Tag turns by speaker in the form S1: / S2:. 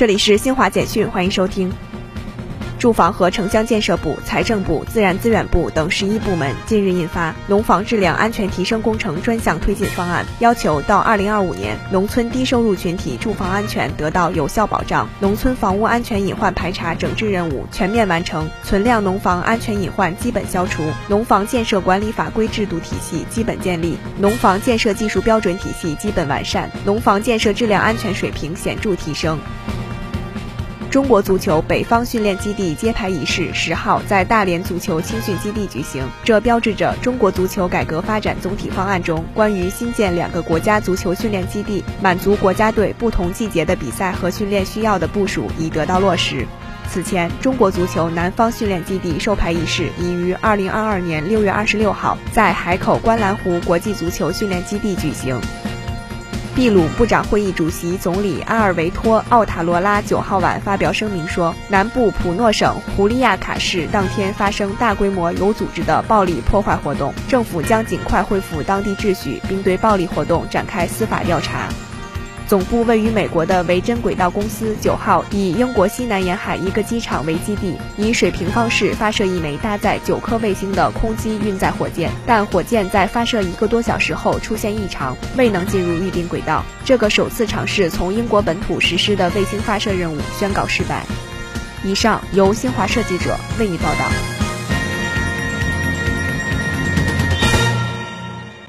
S1: 这里是新华简讯，欢迎收听。住房和城乡建设部、财政部、自然资源部等十一部门近日印发《农房质量安全提升工程专项推进方案》，要求到二零二五年，农村低收入群体住房安全得到有效保障，农村房屋安全隐患排查整治任务全面完成，存量农房安全隐患基本消除，农房建设管理法规制度体系基本建立，农房建设技术标准体系基本完善，农房建设质量安全水平显著提升。中国足球北方训练基地揭牌仪式十号在大连足球青训基地举行，这标志着中国足球改革发展总体方案中关于新建两个国家足球训练基地，满足国家队不同季节的比赛和训练需要的部署已得到落实。此前，中国足球南方训练基地授牌仪式已于二零二二年六月二十六号在海口观澜湖国际足球训练基地举行。秘鲁部长会议主席、总理阿尔维托·奥塔罗拉九号晚发表声明说，南部普诺省胡利亚卡市当天发生大规模有组织的暴力破坏活动，政府将尽快恢复当地秩序，并对暴力活动展开司法调查。总部位于美国的维珍轨道公司九号以英国西南沿海一个机场为基地，以水平方式发射一枚搭载九颗卫星的空机运载火箭，但火箭在发射一个多小时后出现异常，未能进入预定轨道。这个首次尝试从英国本土实施的卫星发射任务宣告失败。以上由新华社记者为你报道。